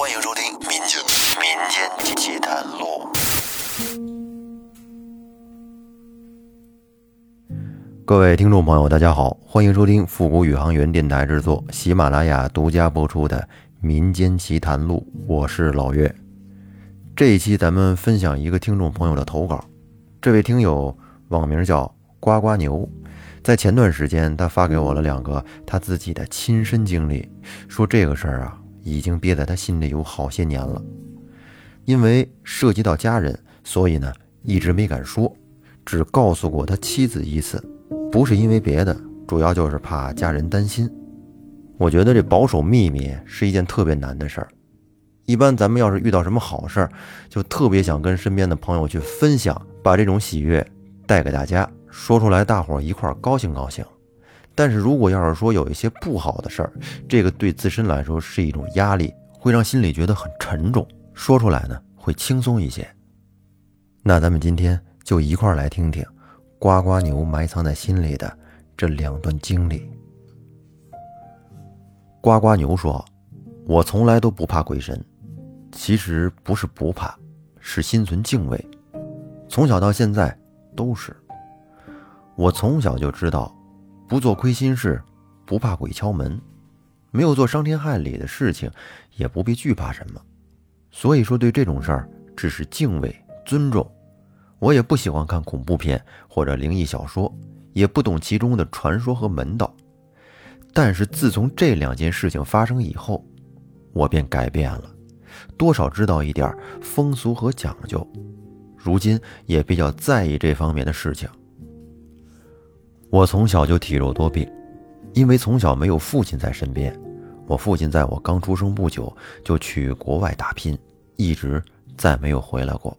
欢迎收听《民间民间奇谈录》。各位听众朋友，大家好，欢迎收听复古宇航员电台制作、喜马拉雅独家播出的《民间奇谈录》，我是老岳。这一期咱们分享一个听众朋友的投稿，这位听友网名叫呱呱牛，在前段时间他发给我了两个他自己的亲身经历，说这个事儿啊已经憋在他心里有好些年了，因为涉及到家人，所以呢一直没敢说，只告诉过他妻子一次。不是因为别的，主要就是怕家人担心。我觉得这保守秘密是一件特别难的事儿。一般咱们要是遇到什么好事儿，就特别想跟身边的朋友去分享，把这种喜悦带给大家，说出来大伙儿一块儿高兴高兴。但是如果要是说有一些不好的事儿，这个对自身来说是一种压力，会让心里觉得很沉重。说出来呢，会轻松一些。那咱们今天就一块儿来听听。呱呱牛埋藏在心里的这两段经历。呱呱牛说：“我从来都不怕鬼神，其实不是不怕，是心存敬畏。从小到现在都是。我从小就知道，不做亏心事，不怕鬼敲门，没有做伤天害理的事情，也不必惧怕什么。所以说，对这种事儿只是敬畏、尊重。”我也不喜欢看恐怖片或者灵异小说，也不懂其中的传说和门道。但是自从这两件事情发生以后，我便改变了，多少知道一点风俗和讲究。如今也比较在意这方面的事情。我从小就体弱多病，因为从小没有父亲在身边。我父亲在我刚出生不久就去国外打拼，一直再没有回来过。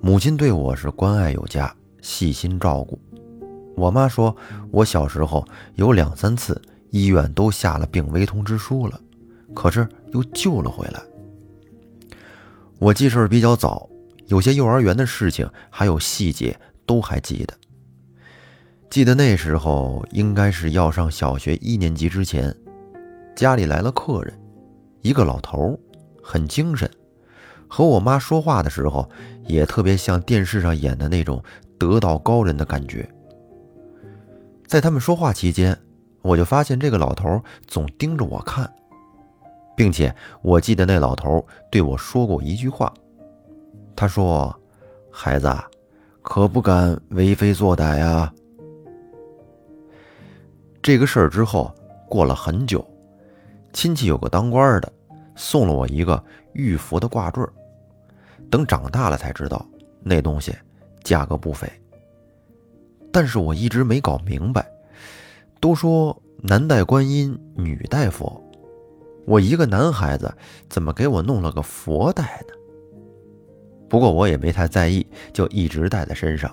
母亲对我是关爱有加，细心照顾。我妈说，我小时候有两三次医院都下了病危通知书了，可是又救了回来。我记事比较早，有些幼儿园的事情还有细节都还记得。记得那时候应该是要上小学一年级之前，家里来了客人，一个老头，很精神。和我妈说话的时候，也特别像电视上演的那种得道高人的感觉。在他们说话期间，我就发现这个老头总盯着我看，并且我记得那老头对我说过一句话，他说：“孩子，可不敢为非作歹啊。”这个事儿之后过了很久，亲戚有个当官的送了我一个玉佛的挂坠。等长大了才知道，那东西价格不菲。但是我一直没搞明白，都说男戴观音，女戴佛，我一个男孩子怎么给我弄了个佛戴呢？不过我也没太在意，就一直戴在身上。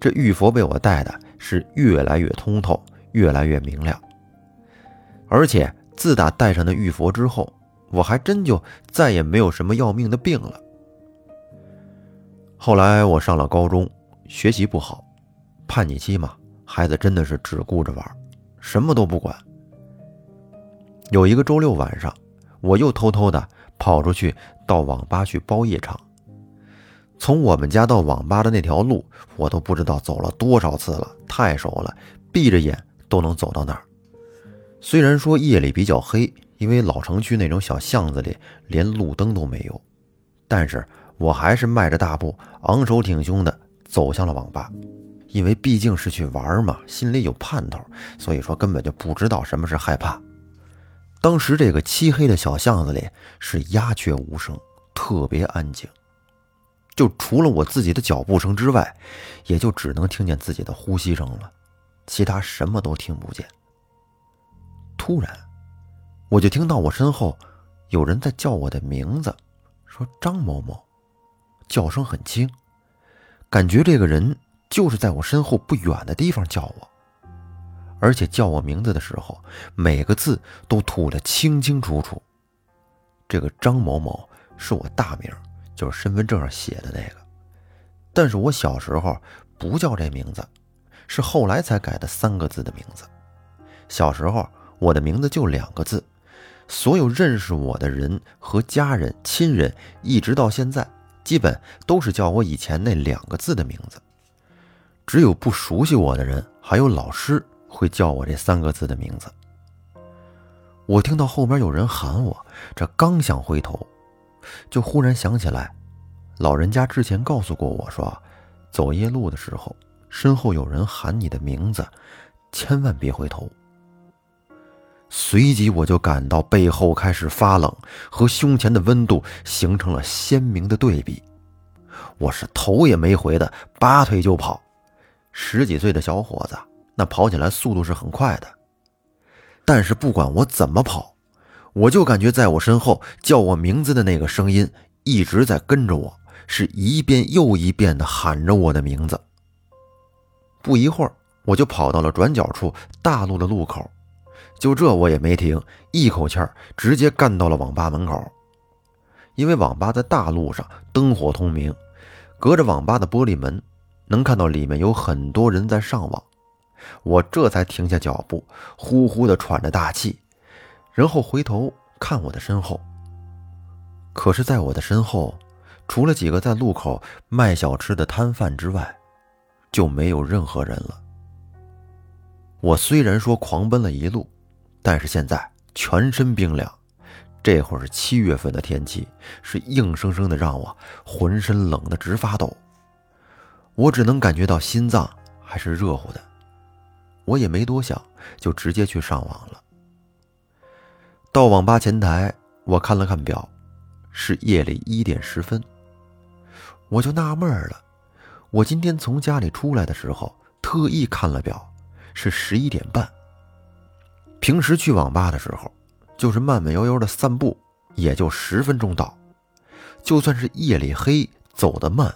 这玉佛被我戴的是越来越通透，越来越明亮。而且自打戴上那玉佛之后，我还真就再也没有什么要命的病了。后来我上了高中，学习不好，叛逆期嘛，孩子真的是只顾着玩，什么都不管。有一个周六晚上，我又偷偷的跑出去到网吧去包夜场。从我们家到网吧的那条路，我都不知道走了多少次了，太熟了，闭着眼都能走到那儿。虽然说夜里比较黑，因为老城区那种小巷子里连路灯都没有，但是。我还是迈着大步，昂首挺胸地走向了网吧，因为毕竟是去玩嘛，心里有盼头，所以说根本就不知道什么是害怕。当时这个漆黑的小巷子里是鸦雀无声，特别安静，就除了我自己的脚步声之外，也就只能听见自己的呼吸声了，其他什么都听不见。突然，我就听到我身后有人在叫我的名字，说张某某。叫声很轻，感觉这个人就是在我身后不远的地方叫我，而且叫我名字的时候，每个字都吐得清清楚楚。这个张某某是我大名，就是身份证上写的那个，但是我小时候不叫这名字，是后来才改的三个字的名字。小时候我的名字就两个字，所有认识我的人和家人、亲人，一直到现在，基本都是叫我以前那两个字的名字。只有不熟悉我的人，还有老师会叫我这三个字的名字。我听到后面有人喊我，这刚想回头，就忽然想起来，老人家之前告诉过我说，走夜路的时候，身后有人喊你的名字，千万别回头。随即我就感到背后开始发冷，和胸前的温度形成了鲜明的对比。我是头也没回的拔腿就跑。十几岁的小伙子，那跑起来速度是很快的。但是不管我怎么跑，我就感觉在我身后叫我名字的那个声音一直在跟着我，是一遍又一遍的喊着我的名字。不一会儿，我就跑到了转角处大路的路口。就这我也没停，一口气儿直接干到了网吧门口。因为网吧在大路上，灯火通明，隔着网吧的玻璃门，能看到里面有很多人在上网。我这才停下脚步，呼呼的喘着大气，然后回头看我的身后。可是，在我的身后，除了几个在路口卖小吃的摊贩之外，就没有任何人了。我虽然说狂奔了一路。但是现在全身冰凉，这会儿是七月份的天气，是硬生生的让我浑身冷得直发抖。我只能感觉到心脏还是热乎的，我也没多想，就直接去上网了。到网吧前台，我看了看表，是夜里一点十分。我就纳闷了，我今天从家里出来的时候，特意看了表，是十一点半。平时去网吧的时候，就是慢慢悠悠的散步，也就十分钟到。就算是夜里黑，走得慢，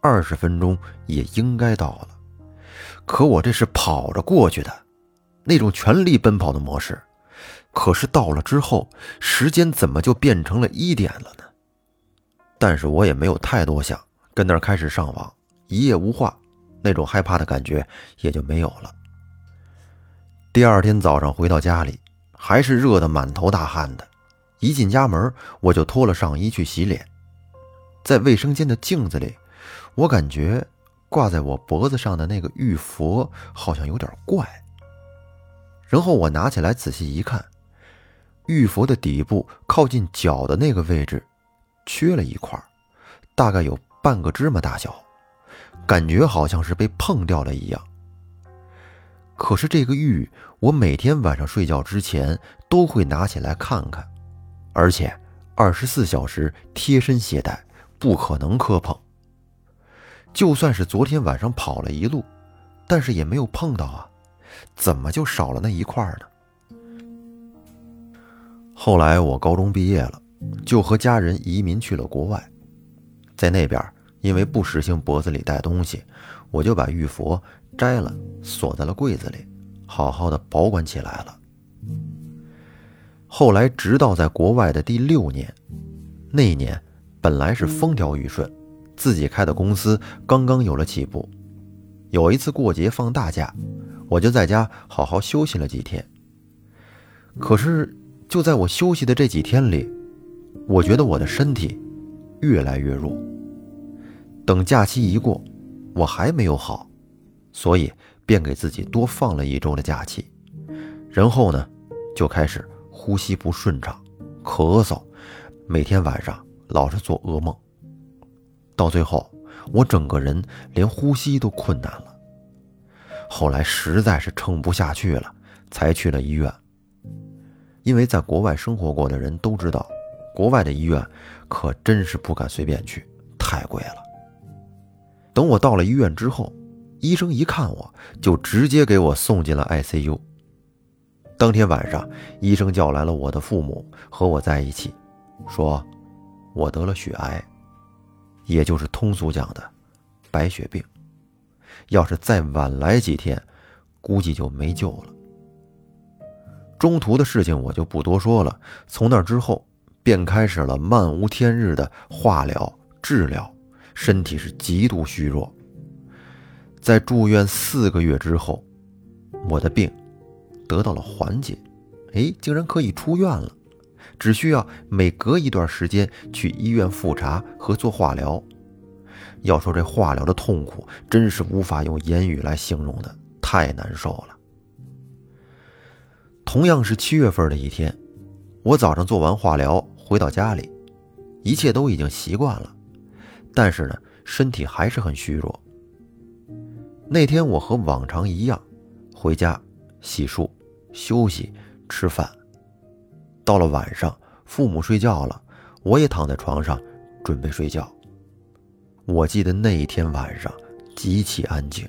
二十分钟也应该到了。可我这是跑着过去的，那种全力奔跑的模式。可是到了之后，时间怎么就变成了一点了呢？但是我也没有太多想，跟那儿开始上网，一夜无话，那种害怕的感觉也就没有了。第二天早上回到家里，还是热得满头大汗的。一进家门，我就脱了上衣去洗脸。在卫生间的镜子里，我感觉挂在我脖子上的那个玉佛好像有点怪。然后我拿起来仔细一看，玉佛的底部靠近脚的那个位置，缺了一块，大概有半个芝麻大小，感觉好像是被碰掉了一样。可是这个玉，我每天晚上睡觉之前都会拿起来看看，而且二十四小时贴身携带，不可能磕碰。就算是昨天晚上跑了一路，但是也没有碰到啊，怎么就少了那一块呢？后来我高中毕业了，就和家人移民去了国外，在那边因为不实行脖子里带东西，我就把玉佛。摘了，锁在了柜子里，好好的保管起来了。后来，直到在国外的第六年，那一年本来是风调雨顺，自己开的公司刚刚有了起步。有一次过节放大假，我就在家好好休息了几天。可是，就在我休息的这几天里，我觉得我的身体越来越弱。等假期一过，我还没有好。所以便给自己多放了一周的假期，然后呢，就开始呼吸不顺畅、咳嗽，每天晚上老是做噩梦。到最后，我整个人连呼吸都困难了。后来实在是撑不下去了，才去了医院。因为在国外生活过的人都知道，国外的医院可真是不敢随便去，太贵了。等我到了医院之后。医生一看我，就直接给我送进了 ICU。当天晚上，医生叫来了我的父母和我在一起，说：“我得了血癌，也就是通俗讲的白血病。要是再晚来几天，估计就没救了。”中途的事情我就不多说了。从那之后，便开始了漫无天日的化疗治疗，身体是极度虚弱。在住院四个月之后，我的病得到了缓解，哎，竟然可以出院了，只需要每隔一段时间去医院复查和做化疗。要说这化疗的痛苦，真是无法用言语来形容的，太难受了。同样是七月份的一天，我早上做完化疗回到家里，一切都已经习惯了，但是呢，身体还是很虚弱。那天我和往常一样，回家洗漱、休息、吃饭。到了晚上，父母睡觉了，我也躺在床上准备睡觉。我记得那一天晚上极其安静。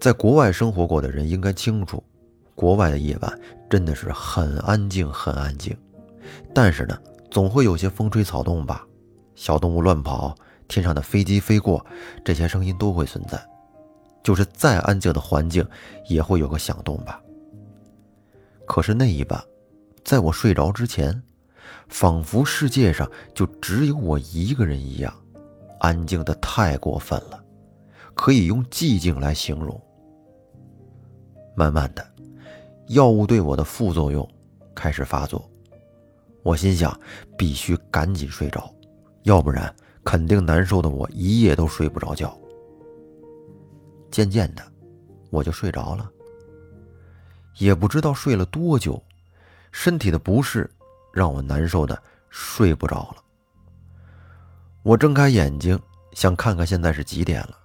在国外生活过的人应该清楚，国外的夜晚真的是很安静，很安静。但是呢，总会有些风吹草动吧，小动物乱跑，天上的飞机飞过，这些声音都会存在。就是再安静的环境，也会有个响动吧。可是那一晚，在我睡着之前，仿佛世界上就只有我一个人一样。安静的太过分了，可以用寂静来形容。慢慢的，药物对我的副作用开始发作，我心想必须赶紧睡着，要不然肯定难受的我一夜都睡不着觉。渐渐的，我就睡着了，也不知道睡了多久，身体的不适让我难受的睡不着了。我睁开眼睛，想看看现在是几点了，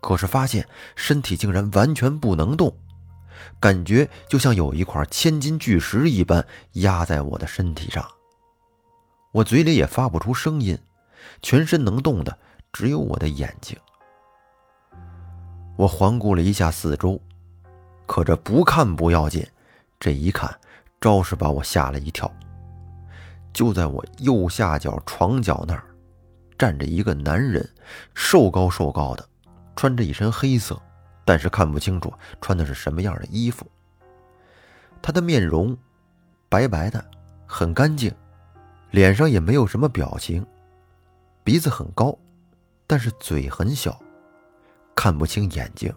可是发现身体竟然完全不能动，感觉就像有一块千斤巨石一般压在我的身体上。我嘴里也发不出声音，全身能动的只有我的眼睛。我环顾了一下四周，可这不看不要紧，这一看，着实把我吓了一跳。就在我右下角床角那儿。站着一个男人，瘦高瘦高的，穿着一身黑色，但是看不清楚穿的是什么样的衣服。他的面容白白的，很干净，脸上也没有什么表情，鼻子很高，但是嘴很小，看不清眼睛。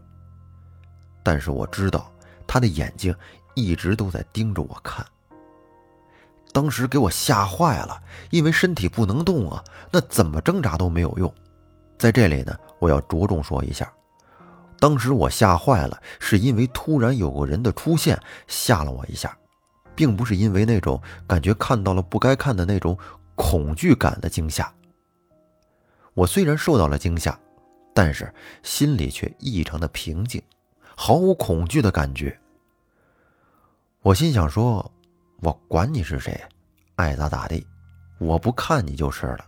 但是我知道他的眼睛一直都在盯着我看。当时给我吓坏了，因为身体不能动啊，那怎么挣扎都没有用。在这里呢，我要着重说一下，当时我吓坏了，是因为突然有个人的出现吓了我一下，并不是因为那种感觉看到了不该看的那种恐惧感的惊吓。我虽然受到了惊吓，但是心里却异常的平静，毫无恐惧的感觉。我心想说。我管你是谁，爱咋咋地，我不看你就是了。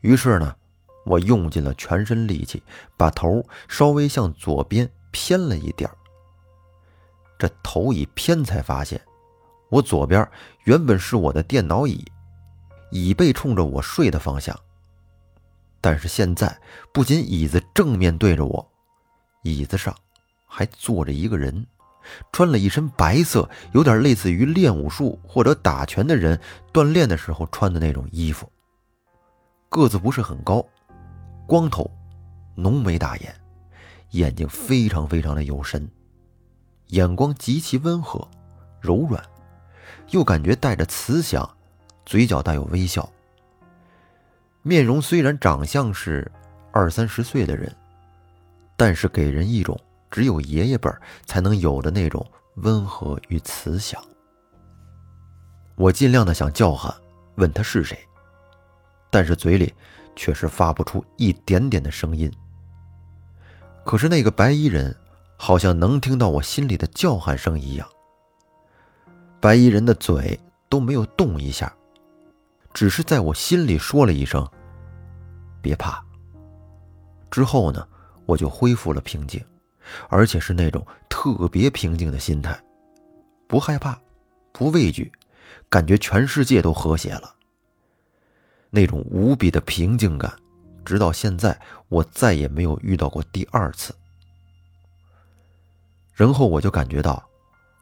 于是呢，我用尽了全身力气，把头稍微向左边偏了一点这头一偏，才发现我左边原本是我的电脑椅，椅背冲着我睡的方向。但是现在，不仅椅子正面对着我，椅子上还坐着一个人。穿了一身白色，有点类似于练武术或者打拳的人锻炼的时候穿的那种衣服。个子不是很高，光头，浓眉大眼，眼睛非常非常的有神，眼光极其温和、柔软，又感觉带着慈祥，嘴角带有微笑。面容虽然长相是二三十岁的人，但是给人一种。只有爷爷辈才能有的那种温和与慈祥。我尽量的想叫喊，问他是谁，但是嘴里却是发不出一点点的声音。可是那个白衣人好像能听到我心里的叫喊声一样。白衣人的嘴都没有动一下，只是在我心里说了一声：“别怕。”之后呢，我就恢复了平静。而且是那种特别平静的心态，不害怕，不畏惧，感觉全世界都和谐了。那种无比的平静感，直到现在我再也没有遇到过第二次。然后我就感觉到，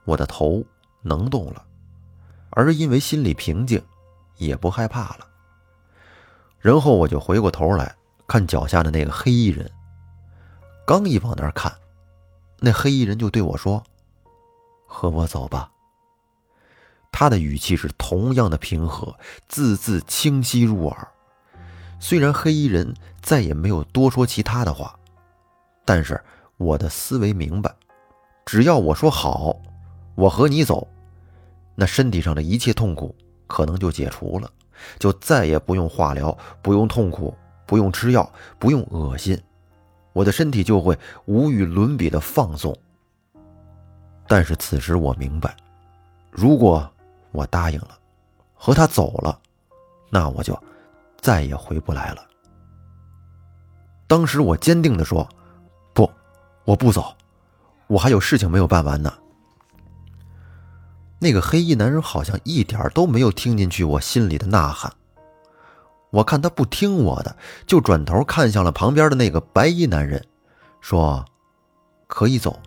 我的头能动了，而因为心里平静，也不害怕了。然后我就回过头来看脚下的那个黑衣人，刚一往那儿看。那黑衣人就对我说：“和我走吧。”他的语气是同样的平和，字字清晰入耳。虽然黑衣人再也没有多说其他的话，但是我的思维明白，只要我说好，我和你走，那身体上的一切痛苦可能就解除了，就再也不用化疗，不用痛苦，不用吃药，不用恶心，我的身体就会无与伦比的放松。但是此时我明白，如果我答应了，和他走了，那我就。再也回不来了。当时我坚定地说：“不，我不走，我还有事情没有办完呢。”那个黑衣男人好像一点都没有听进去我心里的呐喊。我看他不听我的，就转头看向了旁边的那个白衣男人，说：“可以走，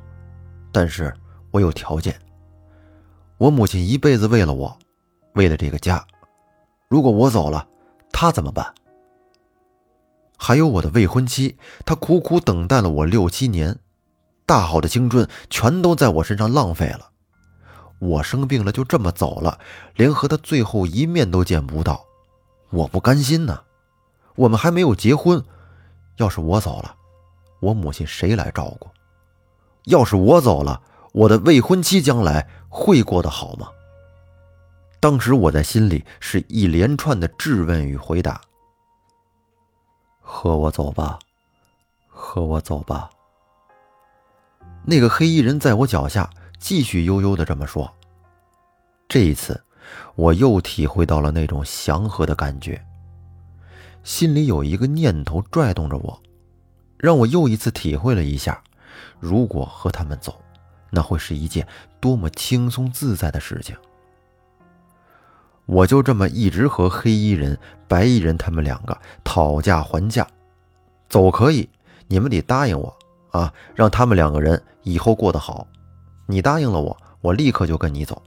但是我有条件。我母亲一辈子为了我，为了这个家，如果我走了。”他怎么办？还有我的未婚妻，她苦苦等待了我六七年，大好的青春全都在我身上浪费了。我生病了，就这么走了，连和他最后一面都见不到，我不甘心呢。我们还没有结婚，要是我走了，我母亲谁来照顾？要是我走了，我的未婚妻将来会过得好吗？当时我在心里是一连串的质问与回答：“和我走吧，和我走吧。”那个黑衣人在我脚下继续悠悠的这么说。这一次，我又体会到了那种祥和的感觉，心里有一个念头拽动着我，让我又一次体会了一下，如果和他们走，那会是一件多么轻松自在的事情。我就这么一直和黑衣人、白衣人他们两个讨价还价，走可以，你们得答应我啊，让他们两个人以后过得好。你答应了我，我立刻就跟你走。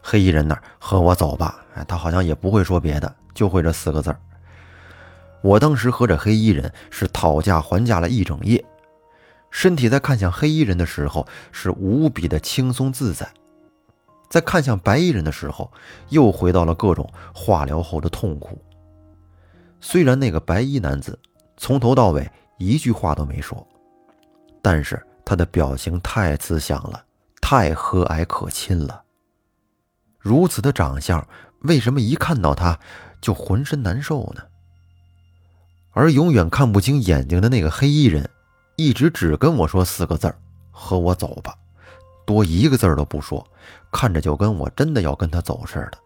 黑衣人那儿和我走吧，哎，他好像也不会说别的，就会这四个字儿。我当时和这黑衣人是讨价还价了一整夜，身体在看向黑衣人的时候是无比的轻松自在。在看向白衣人的时候，又回到了各种化疗后的痛苦。虽然那个白衣男子从头到尾一句话都没说，但是他的表情太慈祥了，太和蔼可亲了。如此的长相，为什么一看到他就浑身难受呢？而永远看不清眼睛的那个黑衣人，一直只跟我说四个字儿：“和我走吧。”多一个字都不说，看着就跟我真的要跟他走似的。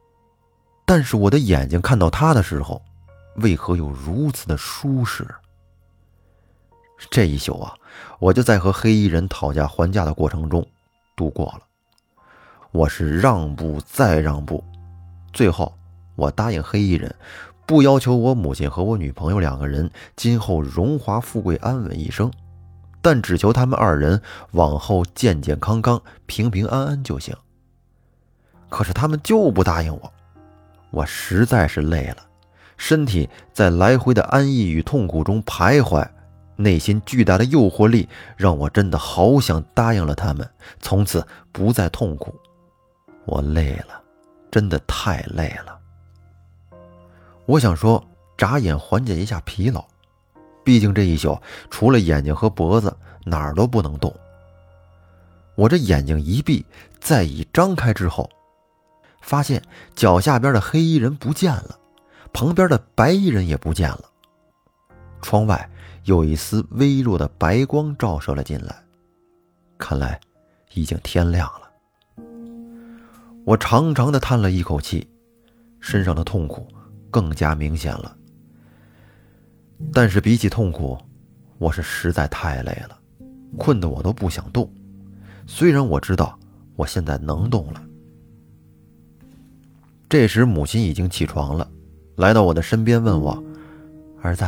但是我的眼睛看到他的时候，为何又如此的舒适？这一宿啊，我就在和黑衣人讨价还价的过程中度过了。我是让步再让步，最后我答应黑衣人，不要求我母亲和我女朋友两个人今后荣华富贵、安稳一生。但只求他们二人往后健健康康、平平安安就行。可是他们就不答应我，我实在是累了，身体在来回的安逸与痛苦中徘徊，内心巨大的诱惑力让我真的好想答应了他们，从此不再痛苦。我累了，真的太累了。我想说，眨眼缓解一下疲劳。毕竟这一宿，除了眼睛和脖子，哪儿都不能动。我这眼睛一闭，再一张开之后，发现脚下边的黑衣人不见了，旁边的白衣人也不见了。窗外有一丝微弱的白光照射了进来，看来已经天亮了。我长长的叹了一口气，身上的痛苦更加明显了。但是比起痛苦，我是实在太累了，困得我都不想动。虽然我知道我现在能动了。这时母亲已经起床了，来到我的身边问我：“儿子，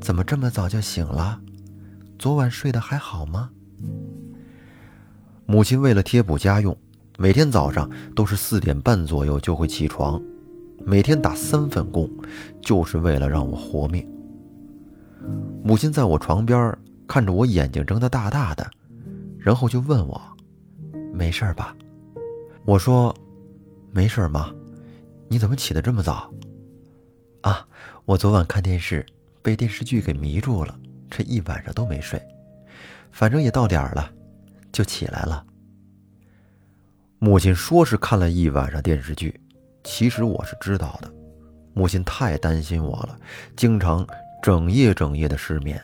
怎么这么早就醒了？昨晚睡得还好吗？”母亲为了贴补家用，每天早上都是四点半左右就会起床，每天打三份工，就是为了让我活命。母亲在我床边看着我，眼睛睁得大大的，然后就问我：“没事吧？”我说：“没事妈，你怎么起得这么早？啊，我昨晚看电视，被电视剧给迷住了，这一晚上都没睡。反正也到点儿了，就起来了。母亲说是看了一晚上电视剧，其实我是知道的。母亲太担心我了，经常整夜整夜的失眠。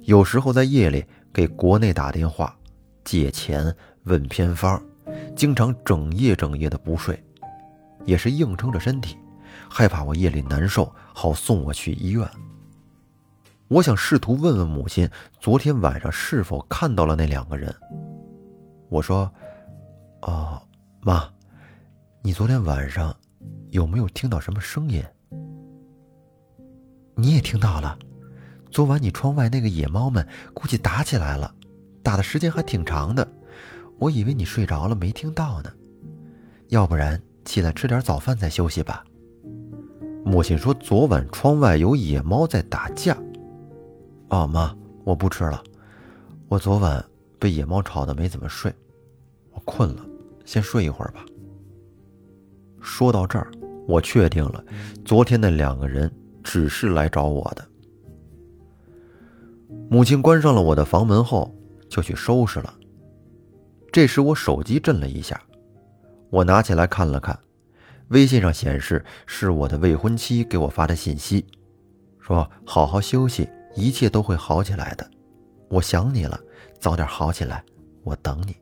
有时候在夜里给国内打电话借钱问偏方，经常整夜整夜的不睡，也是硬撑着身体，害怕我夜里难受，好送我去医院。我想试图问问母亲，昨天晚上是否看到了那两个人。我说：“哦，妈，你昨天晚上有没有听到什么声音？你也听到了。昨晚你窗外那个野猫们估计打起来了，打的时间还挺长的。我以为你睡着了没听到呢。要不然起来吃点早饭再休息吧。”母亲说：“昨晚窗外有野猫在打架。”哦，妈，我不吃了。我昨晚被野猫吵得没怎么睡，我困了，先睡一会儿吧。说到这儿，我确定了，昨天那两个人只是来找我的。母亲关上了我的房门后，就去收拾了。这时我手机震了一下，我拿起来看了看，微信上显示是我的未婚妻给我发的信息，说好好休息。一切都会好起来的，我想你了，早点好起来，我等你。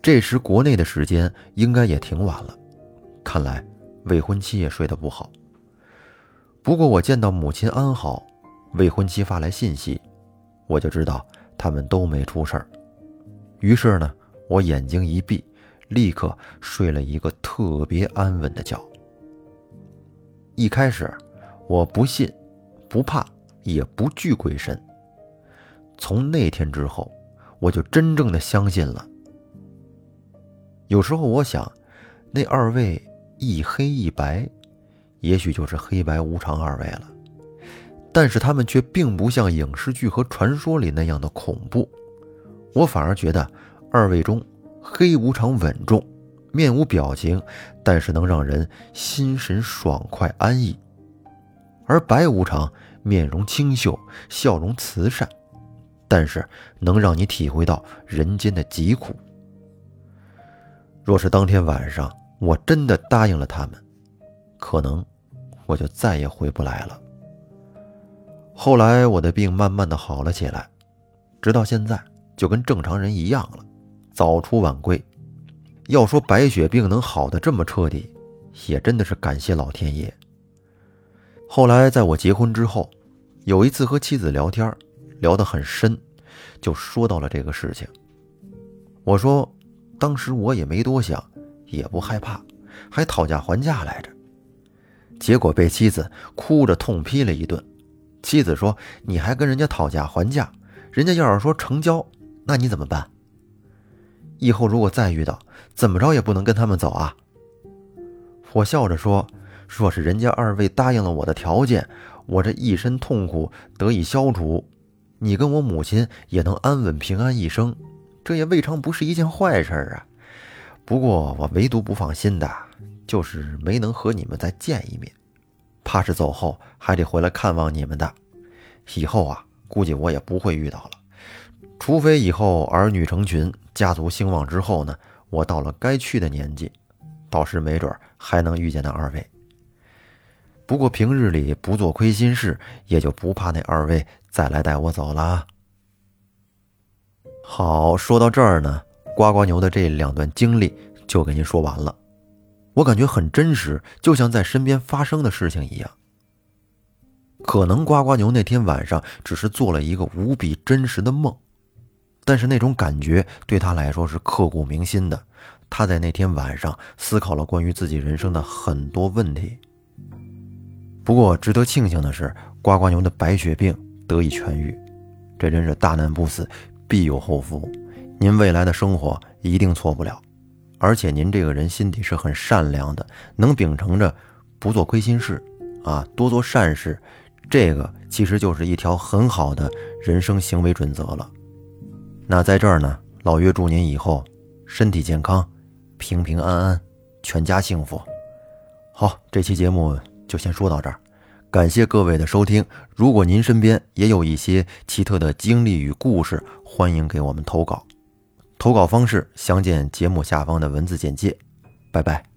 这时国内的时间应该也挺晚了，看来未婚妻也睡得不好。不过我见到母亲安好，未婚妻发来信息，我就知道他们都没出事儿。于是呢，我眼睛一闭，立刻睡了一个特别安稳的觉。一开始我不信。不怕，也不惧鬼神。从那天之后，我就真正的相信了。有时候我想，那二位一黑一白，也许就是黑白无常二位了。但是他们却并不像影视剧和传说里那样的恐怖，我反而觉得二位中黑无常稳重，面无表情，但是能让人心神爽快安逸。而白无常面容清秀，笑容慈善，但是能让你体会到人间的疾苦。若是当天晚上我真的答应了他们，可能我就再也回不来了。后来我的病慢慢的好了起来，直到现在就跟正常人一样了，早出晚归。要说白血病能好的这么彻底，也真的是感谢老天爷。后来，在我结婚之后，有一次和妻子聊天，聊得很深，就说到了这个事情。我说，当时我也没多想，也不害怕，还讨价还价来着。结果被妻子哭着痛批了一顿。妻子说：“你还跟人家讨价还价？人家要是说成交，那你怎么办？以后如果再遇到，怎么着也不能跟他们走啊。”我笑着说。若是人家二位答应了我的条件，我这一身痛苦得以消除，你跟我母亲也能安稳平安一生，这也未尝不是一件坏事啊。不过我唯独不放心的，就是没能和你们再见一面，怕是走后还得回来看望你们的。以后啊，估计我也不会遇到了，除非以后儿女成群，家族兴旺之后呢，我到了该去的年纪，到时没准还能遇见那二位。不过平日里不做亏心事，也就不怕那二位再来带我走了。好，说到这儿呢，呱呱牛的这两段经历就给您说完了。我感觉很真实，就像在身边发生的事情一样。可能呱呱牛那天晚上只是做了一个无比真实的梦，但是那种感觉对他来说是刻骨铭心的。他在那天晚上思考了关于自己人生的很多问题。不过，值得庆幸的是，呱呱牛的白血病得以痊愈，这真是大难不死，必有后福。您未来的生活一定错不了，而且您这个人心底是很善良的，能秉承着不做亏心事，啊，多做善事，这个其实就是一条很好的人生行为准则了。那在这儿呢，老岳祝您以后身体健康，平平安安，全家幸福。好，这期节目就先说到这儿，感谢各位的收听。如果您身边也有一些奇特的经历与故事，欢迎给我们投稿。投稿方式详见节目下方的文字简介。拜拜。